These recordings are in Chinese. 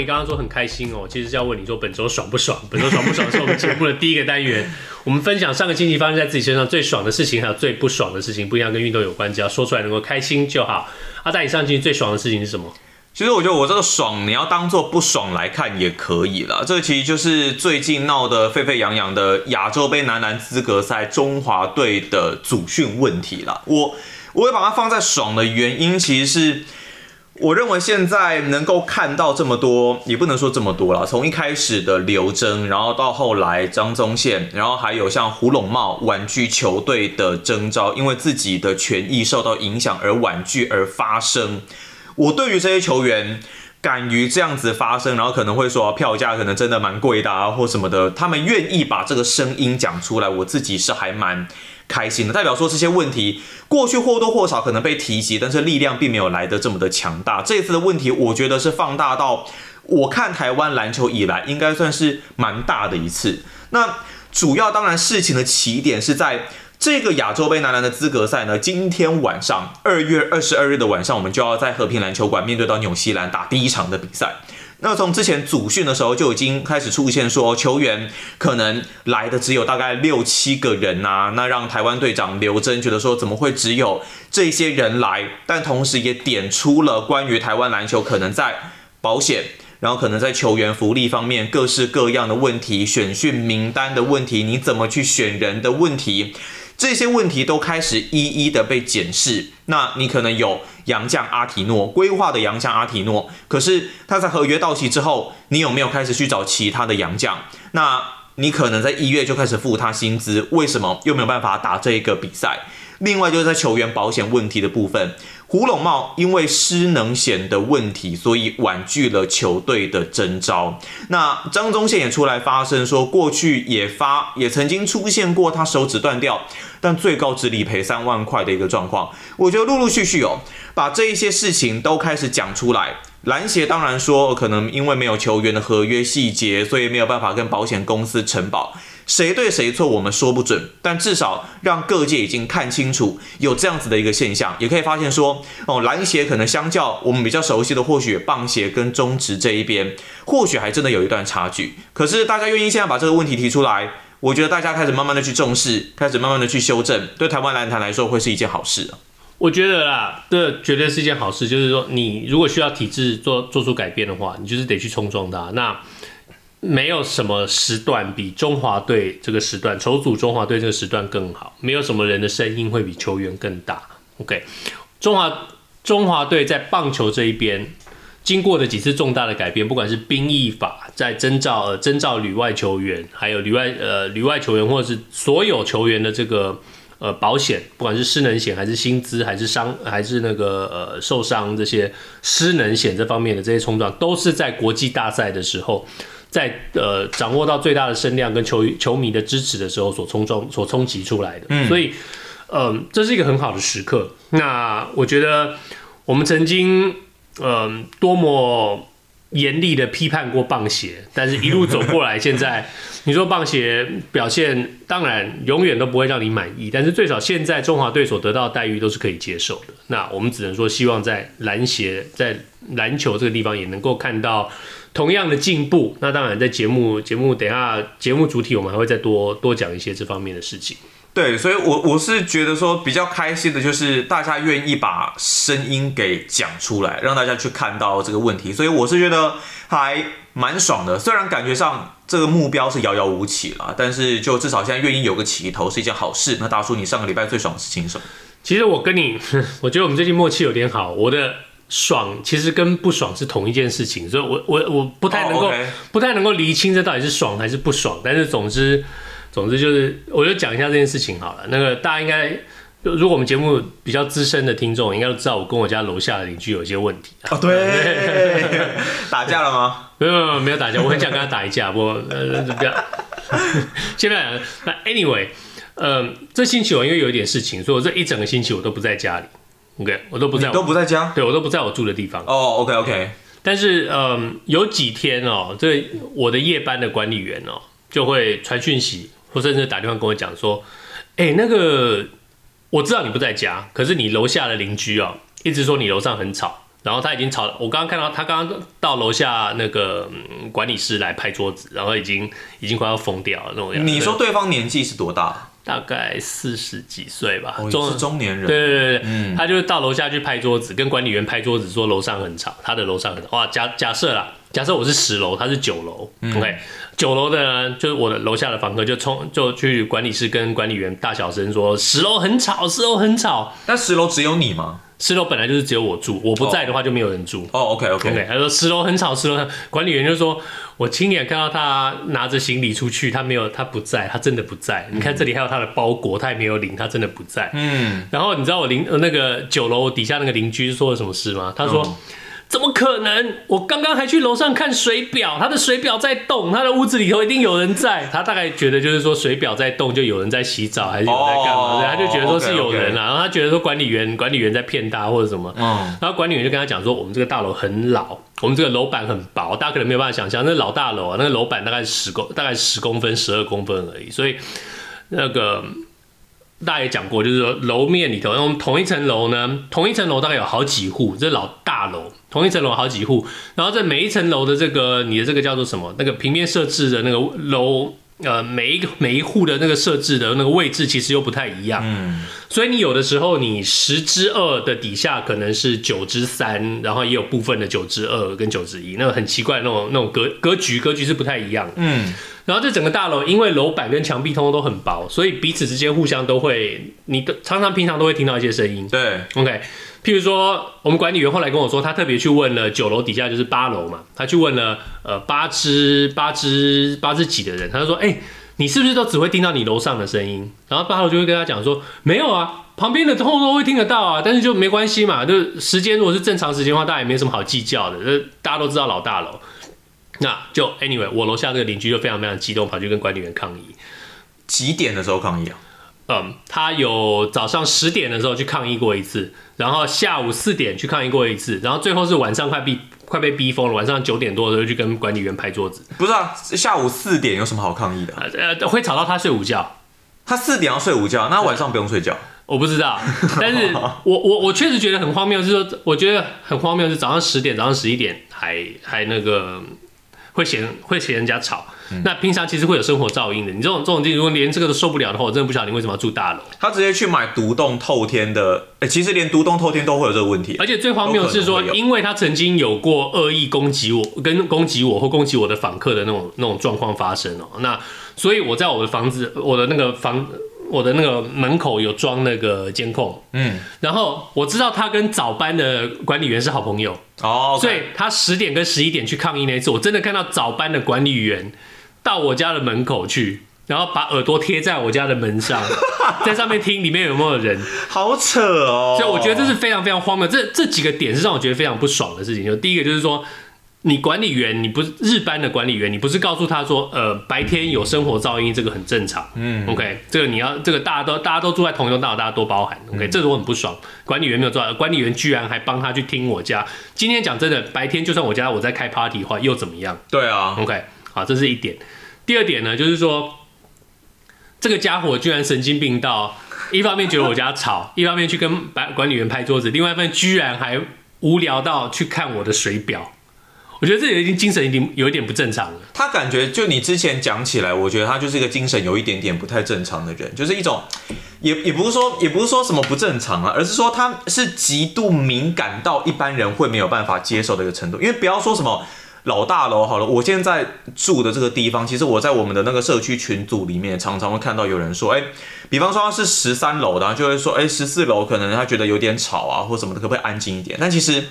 你刚刚说很开心哦，其实是要问你说本周爽不爽？本周爽不爽是我们节目的第一个单元，我们分享上个星期发生在自己身上最爽的事情，还有最不爽的事情，不一样跟运动有关，只要说出来能够开心就好。阿在你上星期最爽的事情是什么？其实我觉得我这个爽，你要当做不爽来看也可以了。这其实就是最近闹得沸沸扬扬的亚洲杯男篮资格赛中华队的组训问题了。我我会把它放在爽的原因，其实是。我认为现在能够看到这么多，也不能说这么多了。从一开始的刘铮，然后到后来张宗宪，然后还有像胡龙茂婉拒球队的征召，因为自己的权益受到影响而婉拒而发声。我对于这些球员敢于这样子发声，然后可能会说票价可能真的蛮贵的啊，或什么的，他们愿意把这个声音讲出来，我自己是还蛮。开心的，代表说这些问题过去或多或少可能被提及，但是力量并没有来得这么的强大。这次的问题，我觉得是放大到我看台湾篮球以来，应该算是蛮大的一次。那主要当然事情的起点是在这个亚洲杯男篮的资格赛呢，今天晚上二月二十二日的晚上，我们就要在和平篮球馆面对到纽西兰打第一场的比赛。那从之前组训的时候就已经开始出现说，球员可能来的只有大概六七个人呐，那让台湾队长刘真觉得说，怎么会只有这些人来？但同时也点出了关于台湾篮球可能在保险，然后可能在球员福利方面各式各样的问题，选训名单的问题，你怎么去选人的问题。这些问题都开始一一的被检视。那你可能有洋将阿提诺规划的洋将阿提诺，可是他在合约到期之后，你有没有开始去找其他的洋将？那你可能在一月就开始付他薪资，为什么又没有办法打这个比赛？另外就是在球员保险问题的部分。胡珑贸因为失能险的问题，所以婉拒了球队的征召。那张宗宪也出来发声说，过去也发也曾经出现过他手指断掉，但最高只理赔三万块的一个状况。我觉得陆陆续续哦，把这一些事情都开始讲出来。篮协当然说，可能因为没有球员的合约细节，所以没有办法跟保险公司承保。谁对谁错，我们说不准，但至少让各界已经看清楚有这样子的一个现象，也可以发现说，哦，篮协可能相较我们比较熟悉的，或许棒协跟中职这一边，或许还真的有一段差距。可是大家愿意现在把这个问题提出来，我觉得大家开始慢慢的去重视，开始慢慢的去修正，对台湾篮坛来说会是一件好事。我觉得啦，这绝对是一件好事，就是说你如果需要体制做做出改变的话，你就是得去冲撞它。那。没有什么时段比中华队这个时段，筹组中华队这个时段更好。没有什么人的声音会比球员更大。OK，中华中华队在棒球这一边经过的几次重大的改变，不管是兵役法在征召呃征召旅外球员，还有旅外呃旅外球员，或者是所有球员的这个呃保险，不管是失能险还是薪资还是伤还是那个呃受伤这些失能险这方面的这些冲撞，都是在国际大赛的时候。在呃掌握到最大的声量跟球球迷的支持的时候，所冲撞、所冲击出来的，嗯，所以，嗯、呃，这是一个很好的时刻。那我觉得我们曾经，嗯、呃，多么严厉的批判过棒协，但是一路走过来，现在你说棒协表现，当然永远都不会让你满意，但是最少现在中华队所得到的待遇都是可以接受的。那我们只能说，希望在篮协在篮球这个地方也能够看到。同样的进步，那当然在节目节目等下节目主体我们还会再多多讲一些这方面的事情。对，所以我，我我是觉得说比较开心的就是大家愿意把声音给讲出来，让大家去看到这个问题，所以我是觉得还蛮爽的。虽然感觉上这个目标是遥遥无期了，但是就至少现在愿意有个起头是一件好事。那大叔，你上个礼拜最爽的事情是什么？其实我跟你，我觉得我们最近默契有点好，我的。爽其实跟不爽是同一件事情，所以我我我不太能够、oh. 不太能够厘清这到底是爽还是不爽。但是总之总之就是，我就讲一下这件事情好了。那个大家应该，如果我们节目比较资深的听众，应该都知道我跟我家楼下的邻居有一些问题。哦、oh,，对，打架了吗？没有没有没有打架，我很想跟他打一架，不过呃不要。现在那 anyway。嗯，这星期我因为有一点事情，所以我这一整个星期我都不在家里。OK，我都不在我，都不在家，对我都不在我住的地方。哦、oh,，OK OK。但是嗯，有几天哦，这我的夜班的管理员哦，就会传讯息，或甚至打电话跟我讲说，哎、欸，那个我知道你不在家，可是你楼下的邻居哦，一直说你楼上很吵。然后他已经吵了，我刚刚看到他刚刚到楼下那个、嗯、管理室来拍桌子，然后已经已经快要疯掉了那种样子。你说对方年纪是多大？大概四十几岁吧，哦、中是中年人。对对对对，嗯，他就到楼下去拍桌子，跟管理员拍桌子说楼上很吵，他的楼上很吵。哇，假假设啦，假设我是十楼，他是九楼、嗯、，OK，九楼的呢，就是我的楼下的房客就冲就去管理室跟管理员大小声说十楼很吵，十楼很吵。那十楼只有你吗？十楼本来就是只有我住，我不在的话就没有人住。哦、oh.，OK OK OK。他说十楼很吵，十楼管理员就说，我亲眼看到他拿着行李出去，他没有，他不在，他真的不在。嗯、你看这里还有他的包裹，他也没有领，他真的不在。嗯。然后你知道我邻那个九楼底下那个邻居说了什么事吗？他说。嗯怎么可能？我刚刚还去楼上看水表，他的水表在动，他的屋子里头一定有人在。他大概觉得就是说水表在动，就有人在洗澡，还是有人在干嘛？对、oh,，他就觉得说是有人啊。Okay, okay. 然后他觉得说管理员管理员在骗他或者什么。嗯。然后管理员就跟他讲说，我们这个大楼很老，我们这个楼板很薄，大家可能没有办法想象，那老大楼啊，那个楼板大概十公大概十公分、十二公分而已，所以那个。大家也讲过，就是说楼面里头，那我们同一层楼呢，同一层楼大概有好几户，这老大楼，同一层楼好几户，然后在每一层楼的这个你的这个叫做什么？那个平面设置的那个楼，呃，每一个每一户的那个设置的那个位置其实又不太一样，嗯，所以你有的时候你十之二的底下可能是九之三，然后也有部分的九之二跟九之一，那个很奇怪那种那种格格局格局是不太一样，嗯。然后这整个大楼，因为楼板跟墙壁通通都很薄，所以彼此之间互相都会，你都常常平常都会听到一些声音。对，OK。譬如说，我们管理员后来跟我说，他特别去问了九楼底下就是八楼嘛，他去问了呃八之八之八之几的人，他就说，哎、欸，你是不是都只会听到你楼上的声音？然后八楼就会跟他讲说，没有啊，旁边的通通都会听得到啊，但是就没关系嘛，就时间如果是正常时间的话，大家也没什么好计较的，就大家都知道老大楼。那就 anyway，我楼下这个邻居就非常非常激动，跑去跟管理员抗议。几点的时候抗议啊？嗯，他有早上十点的时候去抗议过一次，然后下午四点去抗议过一次，然后最后是晚上快逼快被逼疯了，晚上九点多的时候去跟管理员拍桌子。不是啊，下午四点有什么好抗议的？呃，会吵到他睡午觉。他四点要睡午觉，那晚上不用睡觉？我不知道，但是我我我确实觉得很荒谬，就是说，我觉得很荒谬是早上十点、早上十一点还还那个。会嫌会嫌人家吵，嗯，那平常其实会有生活噪音的。你这种这种地，如果连这个都受不了的话，我真的不晓得你为什么要住大楼。他直接去买独栋透天的，哎，其实连独栋透天都会有这个问题。而且最荒谬的是说，因为他曾经有过恶意攻击我，跟攻击我或攻击我的访客的那种那种状况发生哦。那所以我在我的房子，我的那个房。我的那个门口有装那个监控，嗯，然后我知道他跟早班的管理员是好朋友，哦，okay，所以他十点跟十一点去抗议那一次，我真的看到早班的管理员到我家的门口去，然后把耳朵贴在我家的门上，在上面听里面有没有人，好扯哦，所以我觉得这是非常非常荒谬，这这几个点是让我觉得非常不爽的事情，就第一个就是说。你管理员，你不是日班的管理员，你不是告诉他说，呃，白天有生活噪音，这个很正常。嗯，OK，这个你要，这个大家都大家都住在同一栋大楼，大家多包涵。OK，这个我很不爽。管理员没有做到，管理员居然还帮他去听我家。今天讲真的，白天就算我家我在开 party 的话，又怎么样？对啊，OK，好，这是一点。第二点呢，就是说，这个家伙居然神经病到，一方面觉得我家吵，一方面去跟管管理员拍桌子，另外一方面居然还无聊到去看我的水表。我觉得这已经精神已经有一点不正常了。他感觉就你之前讲起来，我觉得他就是一个精神有一点点不太正常的人，就是一种，也也不是说也不是说什么不正常啊，而是说他是极度敏感到一般人会没有办法接受的一个程度。因为不要说什么老大楼好了，我现在住的这个地方，其实我在我们的那个社区群组里面，常常会看到有人说，哎，比方说他是十三楼的，就会说，哎，十四楼可能他觉得有点吵啊，或什么的，可不可以安静一点？但其实。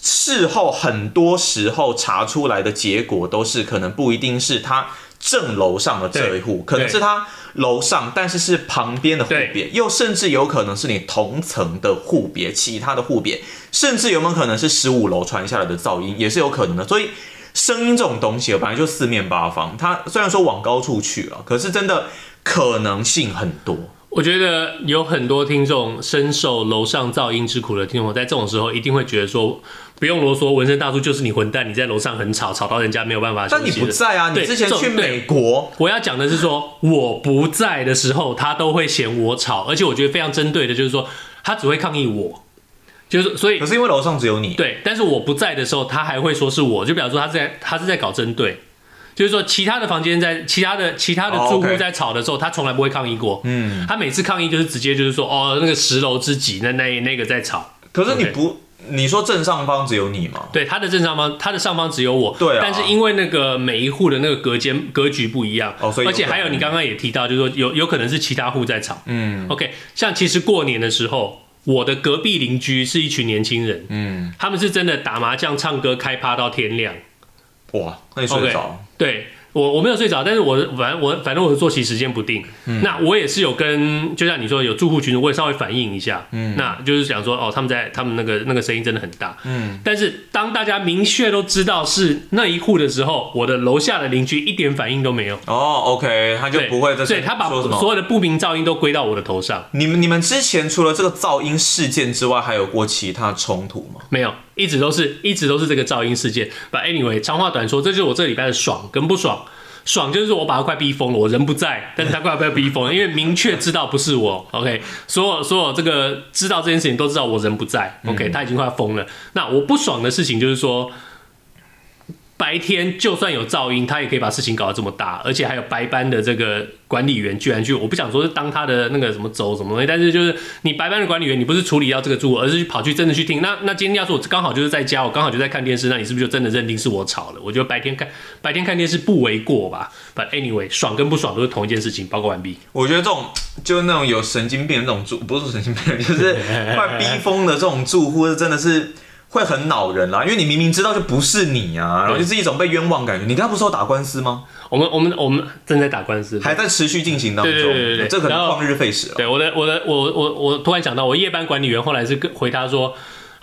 事后很多时候查出来的结果都是可能不一定是他正楼上的这一户，可能是他楼上，但是是旁边的户别，又甚至有可能是你同层的户别，其他的户别，甚至有没有可能是十五楼传下来的噪音，也是有可能的。所以声音这种东西本来就四面八方，它虽然说往高处去了，可是真的可能性很多。我觉得有很多听众深受楼上噪音之苦的听众，在这种时候一定会觉得说，不用啰嗦，纹身大叔就是你混蛋，你在楼上很吵，吵到人家没有办法。但你不在啊，你之前去美国，我要讲的是说，我不在的时候，他都会嫌我吵，而且我觉得非常针对的就是说，他只会抗议我，就是所以，可是因为楼上只有你，对，但是我不在的时候，他还会说是我，就表示说他在他是在搞针对。就是说，其他的房间在其他的其他的住户在吵的时候，oh. 他从来不会抗议过。嗯，他每次抗议就是直接就是说，哦，那个十楼之几，那那那个在吵。可是你不.你说正上方只有你吗？对，他的正上方，他的上方只有我。对啊。但是因为那个每一户的那个隔间格局不一样，哦，所以而且还有你刚刚也提到，就是说有有可能是其他户在吵。嗯。OK，像其实过年的时候，我的隔壁邻居是一群年轻人，嗯，他们是真的打麻将、唱歌、开趴到天亮。哇，那你睡得着？对。我我没有睡着，但是我反正我反正我的作息时间不定。嗯，那我也是有跟，就像你说有住户群，我也稍微反映一下。嗯，那就是想说，哦，他们在他们那个那个声音真的很大。嗯，但是当大家明确都知道是那一户的时候，我的楼下的邻居一点反应都没有。哦，OK，他就不会。对，他把所有的不明噪音都归到我的头上。你们你们之前除了这个噪音事件之外，还有过其他冲突吗？没有，一直都是一直都是这个噪音事件。But anyway，长话短说，这就是我这礼拜的爽跟不爽。爽就是我把他快逼疯了，我人不在，但是他快要被逼疯了，因为明确知道不是我，OK，所有所有这个知道这件事情都知道我人不在，OK，他已经快要疯了。那我不爽的事情就是说。白天就算有噪音，他也可以把事情搞得这么大，而且还有白班的这个管理员居然去，我不想说是当他的那个什么轴什么东西，但是就是你白班的管理员，你不是处理掉这个住，而是跑去真的去听。那那今天要是我刚好就是在家，我刚好就在看电视，那你是不是就真的认定是我吵了？我觉得白天看白天看电视不为过吧？But anyway，爽跟不爽都是同一件事情。报告完毕。我觉得这种就是那种有神经病的那种住，不是神经病，就是快逼疯的这种住户，是真的是。会很恼人啦，因为你明明知道就不是你啊，然后就是一种被冤枉感觉。你刚刚不是说打官司吗？我们我们我们正在打官司，还在持续进行当中。对对对对，这可能旷日费时了。对，我的我的我我我突然想到，我夜班管理员后来是跟回答说。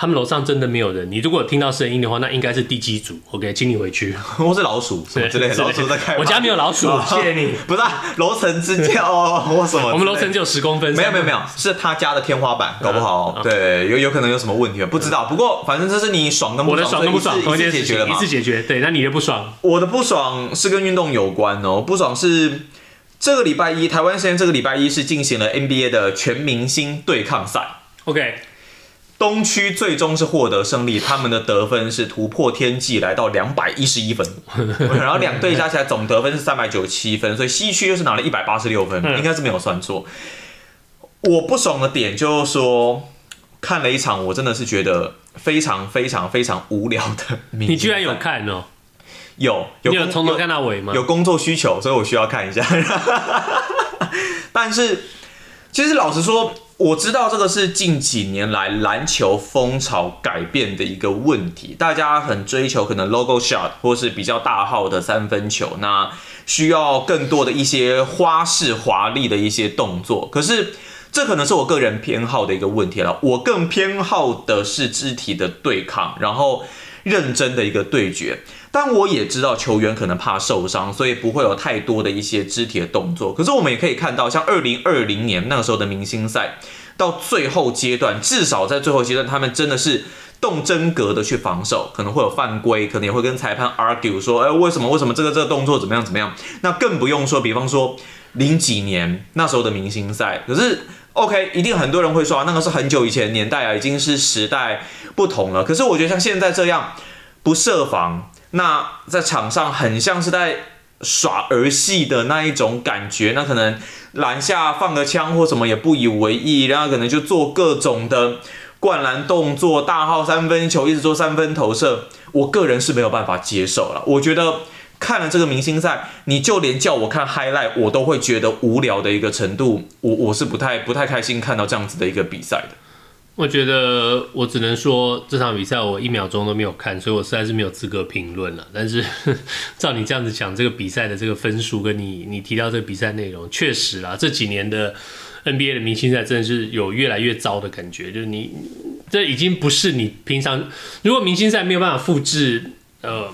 他们楼上真的没有人。你如果有听到声音的话，那应该是地基组。OK，请你回去。我是老鼠什么之类的。老鼠在开。我家没有老鼠，谢谢你。不是楼层之间哦，或什么？我们楼层只有十公分。没有没有没有，是他家的天花板，搞不好。对，有有可能有什么问题，不知道。不过反正这是你爽跟不爽，我的爽跟不爽，一次解决了嘛？一次解决。对，那你的不爽？我的不爽是跟运动有关哦。不爽是这个礼拜一，台湾时间这个礼拜一是进行了 NBA 的全明星对抗赛。OK。东区最终是获得胜利，他们的得分是突破天际，来到两百一十一分，然后两队加起来总得分是三百九十七分，所以西区又是拿了一百八十六分，应该是没有算错。我不爽的点就是说，看了一场，我真的是觉得非常非常非常无聊的。你居然有看哦？有，有，你有从头看到尾吗？有工作需求，所以我需要看一下。但是，其实老实说。我知道这个是近几年来篮球风潮改变的一个问题，大家很追求可能 logo shot 或是比较大号的三分球，那需要更多的一些花式华丽的一些动作。可是这可能是我个人偏好的一个问题了，我更偏好的是肢体的对抗，然后认真的一个对决。但我也知道球员可能怕受伤，所以不会有太多的一些肢体的动作。可是我们也可以看到，像二零二零年那个时候的明星赛，到最后阶段，至少在最后阶段，他们真的是动真格的去防守，可能会有犯规，可能也会跟裁判 argue 说，哎，为什么为什么这个这个动作怎么样怎么样？那更不用说，比方说零几年那时候的明星赛，可是 OK，一定很多人会说，啊那个是很久以前年代啊，已经是时代不同了。可是我觉得像现在这样不设防。那在场上很像是在耍儿戏的那一种感觉，那可能篮下放个枪或什么也不以为意，然后可能就做各种的灌篮动作，大号三分球一直做三分投射，我个人是没有办法接受了。我觉得看了这个明星赛，你就连叫我看 highlight，我都会觉得无聊的一个程度，我我是不太不太开心看到这样子的一个比赛的。我觉得我只能说这场比赛我一秒钟都没有看，所以我实在是没有资格评论了。但是 照你这样子讲，这个比赛的这个分数跟你你提到这个比赛内容，确实啊，这几年的 NBA 的明星赛真的是有越来越糟的感觉。就是你这已经不是你平常，如果明星赛没有办法复制呃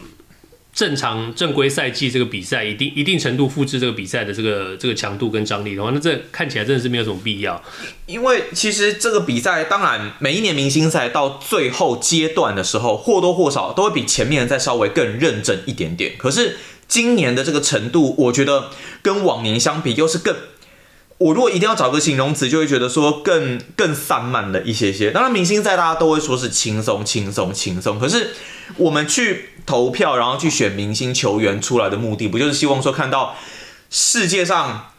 正常正规赛季这个比赛，一定一定程度复制这个比赛的这个这个强度跟张力的话，那这看起来真的是没有什么必要。因为其实这个比赛，当然每一年明星赛到最后阶段的时候，或多或少都会比前面再稍微更认真一点点。可是今年的这个程度，我觉得跟往年相比，又是更。我如果一定要找个形容词，就会觉得说更更散漫了一些些。当然，明星赛大家都会说是轻松、轻松、轻松。可是我们去投票，然后去选明星球员出来的目的，不就是希望说看到世界上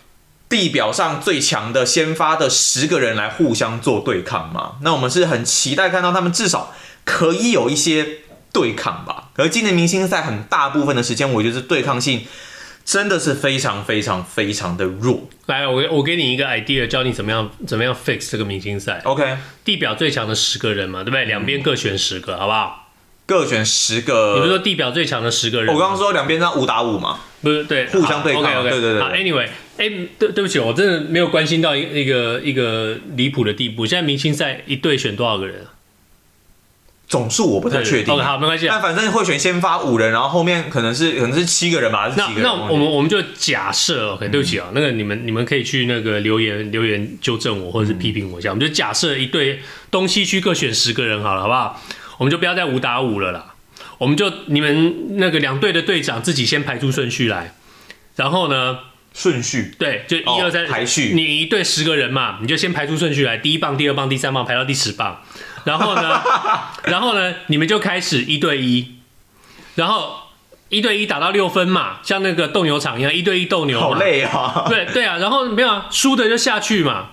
地表上最强的先发的十个人来互相做对抗吗？那我们是很期待看到他们至少可以有一些对抗吧。而今年明星赛很大部分的时间，我觉得是对抗性。真的是非常非常非常的弱。来，我我给你一个 idea，教你怎么样怎么样 fix 这个明星赛。OK，地表最强的十个人嘛，对不对？两边各选十个，好不好？各选十个。你不是说地表最强的十个人？我刚刚说两边这样五打五嘛？不是，对，互相对抗。OK OK，对对对。Anyway，哎、欸，对对不起，我真的没有关心到一一个一个离谱的地步。现在明星赛一队选多少个人？总数我不太确定。OK，好，没关系。但反正会选先发五人，然后后面可能是可能是七个人吧，还是几个人？那那我们我们就假设，OK，对不起啊，嗯、那个你们你们可以去那个留言留言纠正我，或者是批评我一下。嗯、我们就假设一队东西区各选十个人好了，好不好？我们就不要再五打五了啦。我们就你们那个两队的队长自己先排出顺序来，然后呢，顺序对，就一二三排序。你一队十个人嘛，你就先排出顺序来，第一棒、第二棒、第三棒排到第十棒。然后呢，然后呢，你们就开始一对一，然后一对一打到六分嘛，像那个斗牛场一样，一对一斗牛。好累啊！对对啊，然后没有啊，输的就下去嘛。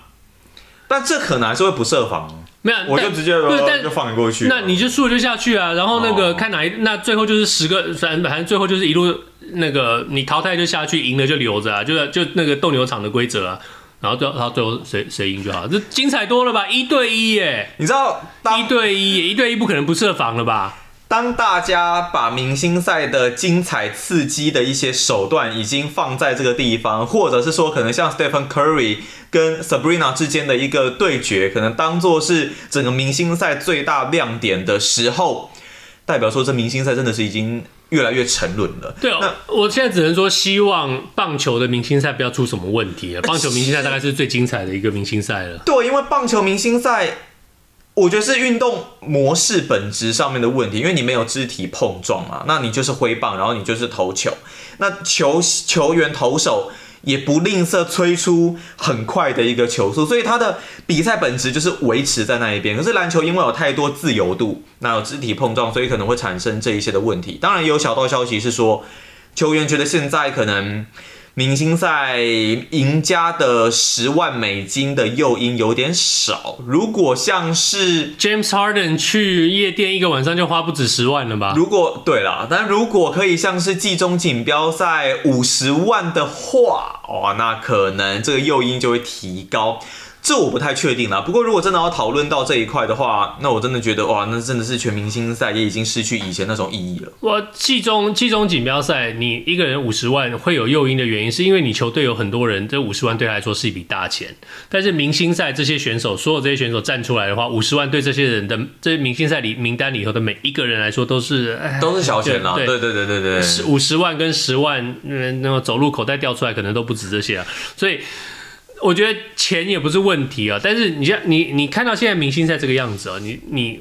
但这可能还是会不设防。没有，我就直接对，但就放你过去。那你就输了就下去啊，然后那个看哪一，那最后就是十个，反正反正最后就是一路那个你淘汰就下去，赢了就留着啊，就是就那个斗牛场的规则啊。然后最后，然后最后谁谁赢就好，这精彩多了吧？一对一耶，你知道一对一，一对一不可能不设防了吧？当大家把明星赛的精彩刺激的一些手段已经放在这个地方，或者是说可能像 Stephen Curry 跟 Sabrina 之间的一个对决，可能当做是整个明星赛最大亮点的时候，代表说这明星赛真的是已经。越来越沉沦了。对哦，那我现在只能说，希望棒球的明星赛不要出什么问题了。棒球明星赛大概是最精彩的一个明星赛了。对，因为棒球明星赛，我觉得是运动模式本质上面的问题，因为你没有肢体碰撞嘛，那你就是挥棒，然后你就是投球，那球球员投手。也不吝啬催出很快的一个球速，所以他的比赛本质就是维持在那一边。可是篮球因为有太多自由度，那有肢体碰撞，所以可能会产生这一些的问题。当然也有小道消息是说，球员觉得现在可能。明星赛赢家的十万美金的诱因有点少。如果像是 James Harden 去夜店一个晚上就花不止十万了吧？如果对啦，但如果可以像是季中锦标赛五十万的话，哇，那可能这个诱因就会提高。这我不太确定啦。不过如果真的要讨论到这一块的话，那我真的觉得哇，那真的是全明星赛也已经失去以前那种意义了。我季中季中锦标赛，你一个人五十万会有诱因的原因，是因为你球队有很多人，这五十万对他来说是一笔大钱。但是明星赛这些选手，所有这些选手站出来的话，五十万对这些人的这些明星赛里名单里头的每一个人来说都是都是小钱啦。对对对对对对，五十万跟十万，嗯，那么走路口袋掉出来可能都不止这些啊，所以。我觉得钱也不是问题啊，但是你像你你看到现在明星赛这个样子啊，你你。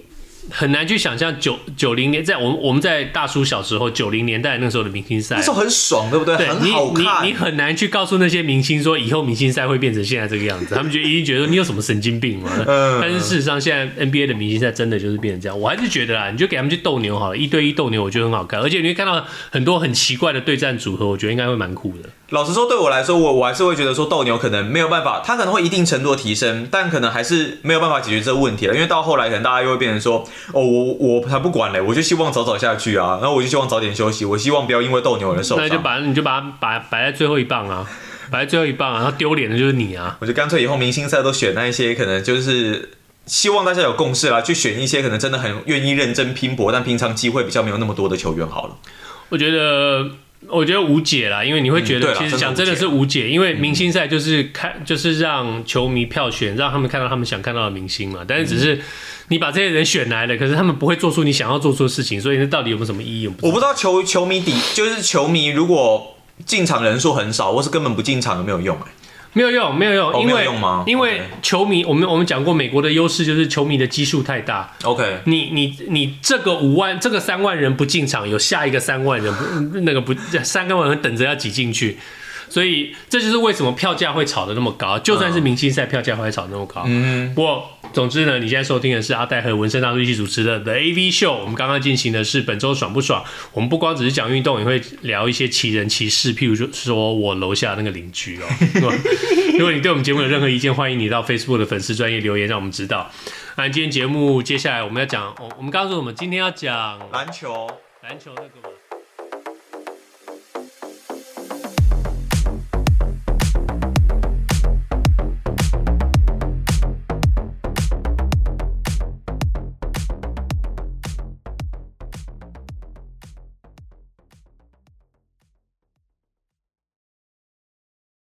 很难去想象九九零年，在我们我们在大叔小时候九零年代那时候的明星赛，那时候很爽，对不对？对，很好看。你你你很难去告诉那些明星说，以后明星赛会变成现在这个样子，他们就一定觉得你有什么神经病嘛。嗯。但是事实上，现在 NBA 的明星赛真的就是变成这样。我还是觉得啦，你就给他们去斗牛好了，一对一斗牛，我觉得很好看，而且你会看到很多很奇怪的对战组合，我觉得应该会蛮酷的。老实说，对我来说，我我还是会觉得说斗牛可能没有办法，它可能会一定程度的提升，但可能还是没有办法解决这个问题了。因为到后来，可能大家又会变成说，哦，我我才不管嘞，我就希望早早下去啊，然后我就希望早点休息，我希望不要因为斗牛而受伤。那就把你就把它摆摆在最后一棒啊，摆在最后一棒啊，然后丢脸的就是你啊。我就干脆以后明星赛都选那一些可能就是希望大家有共识啦，去选一些可能真的很愿意认真拼搏，但平常机会比较没有那么多的球员好了。我觉得。我觉得无解啦，因为你会觉得，其实讲真的是无解，因为明星赛就是看，就是让球迷票选，让他们看到他们想看到的明星嘛。但是只是你把这些人选来了，可是他们不会做出你想要做出的事情，所以那到底有没有什么意义？我不知道球球迷底就是球迷，如果进场人数很少，或是根本不进场，有没有用？没有用，没有用，因为因为.球迷，我们我们讲过，美国的优势就是球迷的基数太大。OK，你你你这个五万，这个三万人不进场，有下一个三万人不 那个不三个万人等着要挤进去。所以这就是为什么票价会炒得那么高，就算是明星赛票价会炒那么高。嗯，不过总之呢，你现在收听的是阿戴和文森大叔一起主持的 The AV Show。我们刚刚进行的是本周爽不爽？我们不光只是讲运动，也会聊一些奇人奇事，譬如说说我楼下那个邻居哦。如果你对我们节目有任何意见，欢迎你到 Facebook 的粉丝专业留言，让我们知道。那今天节目接下来我们要讲，我们刚刚说我们今天要讲篮球，篮球那个。